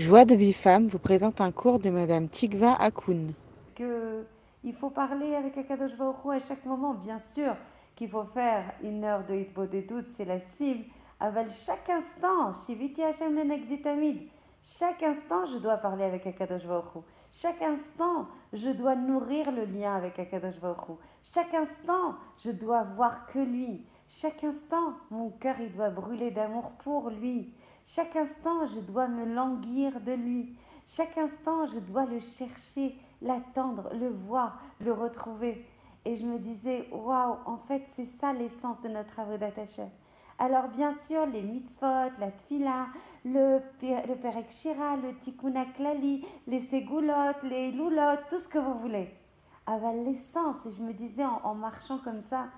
Joie de Bifam vous présente un cours de Madame Tikva Akoun. que il faut parler avec Akadosh Baruch à chaque moment. Bien sûr qu'il faut faire une heure de hitbodedut, c'est la cible. Aval chaque instant, Shiviti Hashem Lenegditamid. Chaque instant, je dois parler avec Akadosh Baruch. Chaque instant, je dois nourrir le lien avec Akadosh Baruch. Chaque instant, je dois voir que lui. Chaque instant, mon cœur, il doit brûler d'amour pour lui. Chaque instant, je dois me languir de lui. Chaque instant, je dois le chercher, l'attendre, le voir, le retrouver. Et je me disais, waouh, en fait, c'est ça l'essence de notre Avodat Hashem. Alors, bien sûr, les mitzvot, la tfila, le, le perek shira, le tikkun klali, les segulot, les loulot, tout ce que vous voulez. Aval l'essence, et je me disais en, en marchant comme ça,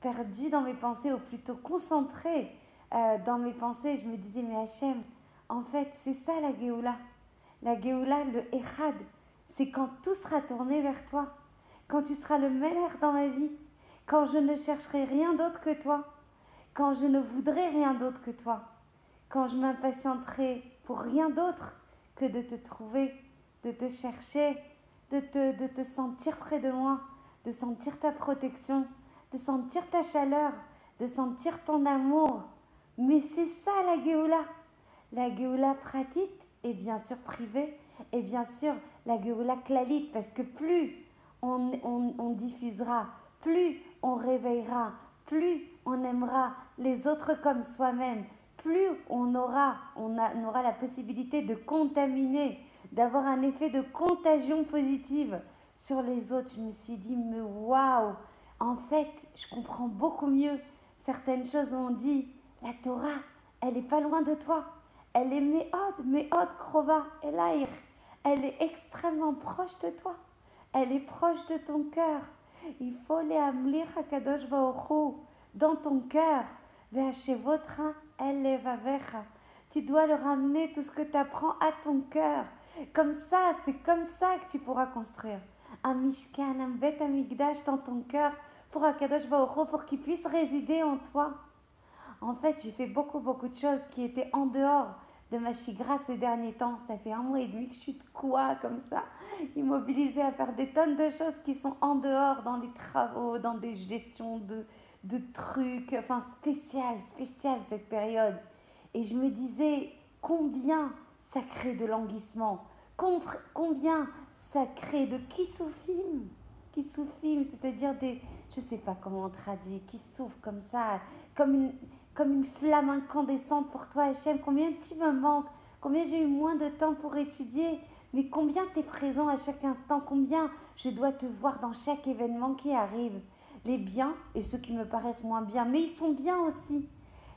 perdue dans mes pensées, ou plutôt concentrée euh, dans mes pensées, je me disais, mais Hachem, en fait, c'est ça la Géoula. La Géoula, le Echad, c'est quand tout sera tourné vers toi, quand tu seras le meilleur dans ma vie, quand je ne chercherai rien d'autre que toi, quand je ne voudrais rien d'autre que toi, quand je m'impatienterai pour rien d'autre que de te trouver, de te chercher, de te, de te sentir près de moi, de sentir ta protection, de sentir ta chaleur, de sentir ton amour. Mais c'est ça la Géoula. La Géoula pratique et bien sûr privée et bien sûr la Géoula clalite parce que plus on, on- on diffusera, plus on réveillera, plus on aimera les autres comme soi-même, plus on aura, on a- aura la possibilité de contaminer, d'avoir un effet de contagion positive sur les autres. Je me suis dit, mais waouh, en fait, je comprends beaucoup mieux certaines choses on dit, la Torah, elle est pas loin de toi. Elle est méhod, méhod, krova, elaïr. Elle est extrêmement proche de toi. Elle est proche de ton cœur. Il faut les amlir Kadosh Baruch dans ton cœur. Tu dois le ramener tout ce que tu apprends à ton cœur. Comme ça, c'est comme ça que tu pourras construire un mishkan, un bet amigdash dans ton cœur pour Akadosh Baruch pour qu'il puisse résider en toi. En fait, j'ai fait beaucoup, beaucoup de choses qui étaient en dehors de ma chigra ces derniers temps. Ça fait un mois et demi que je suis de quoi comme ça, immobilisée à faire des tonnes de choses qui sont en dehors, dans les travaux, dans des gestions de, de trucs, enfin spécial, spécial cette période. Et je me disais combien ça crée de languissement, combien ça crée de kissoufim, kissoufim, c'est-à-dire des, je sais pas comment on traduit, qui souffrent comme ça, comme une, comme une flamme incandescente pour toi, Hachem. Combien tu me manques, combien j'ai eu moins de temps pour étudier, mais combien tu es présent à chaque instant, combien je dois te voir dans chaque événement qui arrive. Les biens et ceux qui me paraissent moins bien, mais ils sont bien aussi.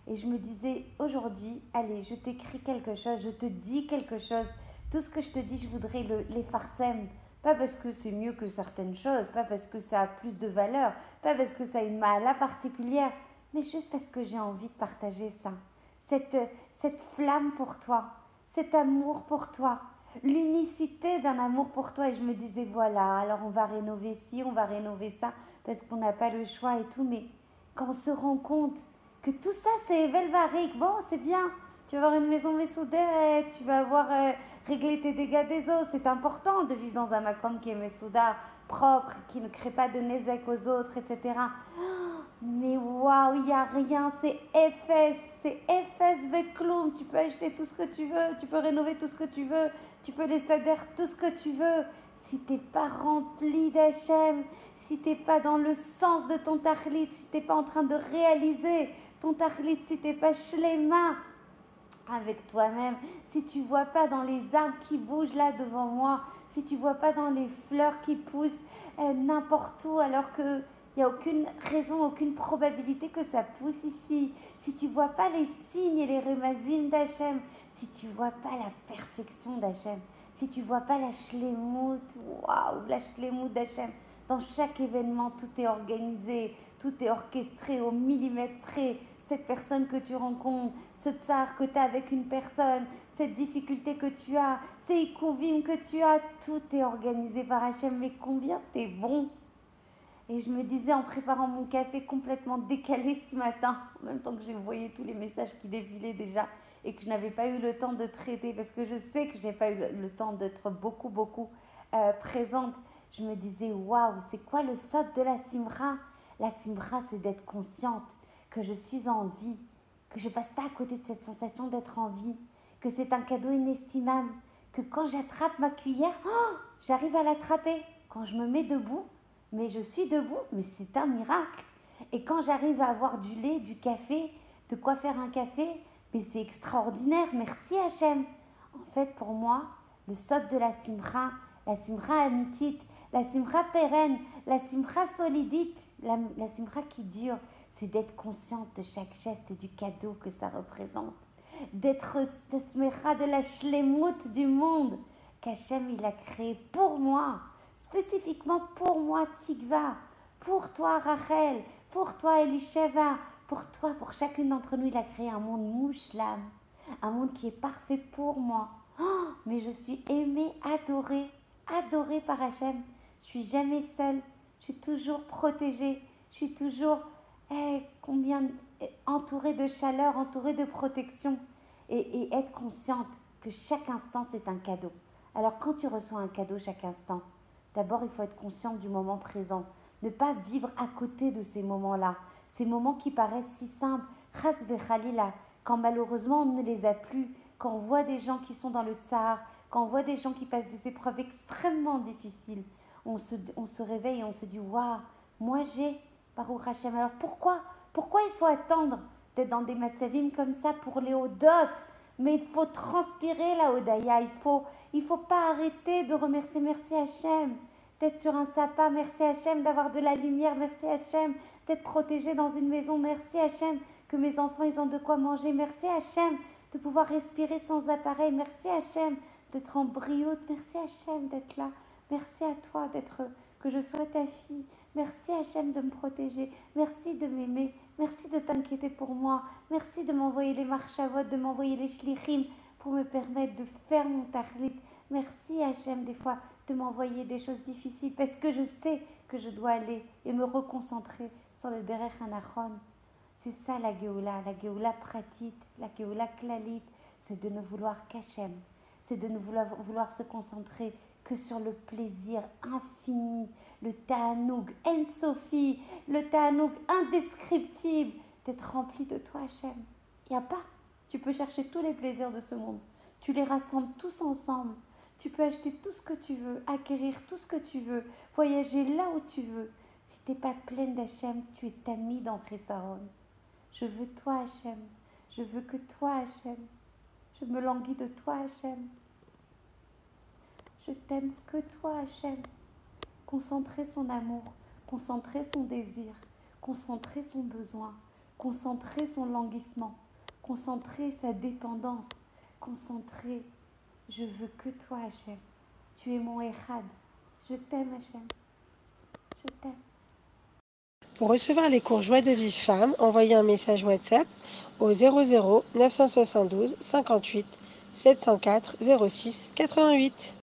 Et je me disais, aujourd'hui, allez, je t'écris quelque chose, je te dis quelque chose. Tout ce que je te dis, je voudrais le, les farsem. Pas parce que c'est mieux que certaines choses, pas parce que ça a plus de valeur, pas parce que ça a une mala particulière, mais juste parce que j'ai envie de partager ça. Cette, cette flamme pour toi, cet amour pour toi, l'unicité d'un amour pour toi. Et je me disais, voilà, alors on va rénover ci, on va rénover ça, parce qu'on n'a pas le choix et tout. Mais quand on se rend compte que tout ça, c'est Velvarik, bon, c'est bien. Tu vas avoir une maison Messouderet, tu vas avoir euh, réglé tes dégâts des eaux. C'est important de vivre dans un macom qui est Messouda, propre, qui ne crée pas de nezek aux autres, etc. Mais waouh, il n'y a rien, c'est FS, c'est FS Vekloum. Tu peux acheter tout ce que tu veux, tu peux rénover tout ce que tu veux, tu peux laisser adhérer tout ce que tu veux. Si t'es pas rempli d'Hachem, si t'es pas dans le sens de ton tachlit, si t'es pas en train de réaliser ton tachlit, si t'es pas shlema avec toi-même, si tu vois pas dans les arbres qui bougent là devant moi, si tu vois pas dans les fleurs qui poussent euh, n'importe où alors que il n'y a aucune raison, aucune probabilité que ça pousse ici. Si tu vois pas les signes et les remazim d'Hachem, si tu vois pas la perfection d'Hachem, si tu vois pas la shlemut, waouh, la shlemut d'Hachem, dans chaque événement, tout est organisé, tout est orchestré au millimètre près. Cette personne que tu rencontres, ce tsar que tu as avec une personne, cette difficulté que tu as, ces ikouvim que tu as, tout est organisé par Hachem. Mais combien t'es bon? Et je me disais en préparant mon café complètement décalé ce matin, en même temps que je voyais tous les messages qui défilaient déjà, et que je n'avais pas eu le temps de traiter, parce que je sais que je n'ai pas eu le, temps d'être beaucoup, beaucoup euh, présente, je me disais, waouh, c'est quoi le sot de la simra? La simra, c'est d'être consciente que je suis en vie, que je passe pas à côté de cette sensation d'être en vie, que c'est un cadeau inestimable, que quand j'attrape ma cuillère, oh, j'arrive à l'attraper. Quand je me mets debout, mais je suis debout, mais c'est un miracle. Et quand j'arrive à avoir du lait, du café, de quoi faire un café, mais c'est extraordinaire. Merci Hachem. En fait, pour moi, le sot de la simra, la simra amitique, la simra pérenne, la simra solidite, la, la simra qui dure, c'est d'être consciente de chaque geste et du cadeau que ça représente. D'être ce smera de la shlemut du monde qu'Hachem il a créé pour moi, spécifiquement pour moi, Tigva, pour toi, Rachel, pour toi, Elisheva, pour toi, pour chacune d'entre nous, il a créé un monde mouchlam, un monde qui est parfait pour moi. Oh, mais je suis aimée, adorée, adorée par Hachem. Je suis jamais seule, je suis toujours protégée, je suis toujours eh, combien eh, entourée de chaleur, entourée de protection et être consciente que chaque instant c'est un cadeau. Alors quand tu reçois un cadeau chaque instant, d'abord il faut être consciente du moment présent, ne pas vivre à côté de ces moments-là, ces moments qui paraissent si simples, khalila, quand malheureusement on ne les a plus, quand on voit des gens qui sont dans le tsar, quand on voit des gens qui passent des épreuves extrêmement difficiles, on se, on se réveille et on se dit Waouh, moi j'ai, Baruch Hashem. Alors pourquoi? Pourquoi il faut attendre d'être dans des matzavim comme ça pour les odotes mais il faut transpirer la Odaya, il faut, il faut pas arrêter de remercier. Merci Hachem, d'être sur un sapin, merci Hachem, d'avoir de la lumière, merci Hachem, d'être protégé dans une maison, merci Hachem, que mes enfants ils ont de quoi manger, merci Hachem, de pouvoir respirer sans appareil, merci Hachem, d'être en brioute, merci Hachem d'être là, merci à toi d'être, que je sois ta fille, merci Hachem de me protéger, merci de m'aimer, Merci de t'inquiéter pour moi. Merci de m'envoyer les marchavot, de m'envoyer les shlichim pour me permettre de faire mon tachlit. Merci Hachem des fois de m'envoyer des choses difficiles parce que je sais que je dois aller et me reconcentrer sur le derech anachon. C'est ça la Géoula, la Géoula pratique, la Géoula klalit, c'est de ne vouloir qu'Hachem, c'est de ne vouloir, vouloir se concentrer que sur le plaisir infini, le ta'anoug en-sophie, le ta'anoug indescriptible d'être rempli de toi, Hachem. Il n'y a pas. Tu peux chercher tous les plaisirs de ce monde. Tu les rassembles tous ensemble. Tu peux acheter tout ce que tu veux, acquérir tout ce que tu veux, voyager là où tu veux. Si tu n'es pas pleine d'Hachem, tu es tamis dans Chessaron. Je veux toi, Hachem. Je veux que toi, Hachem. Je me languis de toi, Hachem. Je t'aime que toi, Hachem. Concentrer son amour, concentrer son désir, concentrer son besoin, concentrer son languissement, concentrer sa dépendance, concentrer. Je veux que toi, Hachem. Tu es mon Echad. Je t'aime, Hachem. Je t'aime. Pour recevoir les cours Joie de vie femme, envoyez un message WhatsApp au 00 972 58 704 06 88.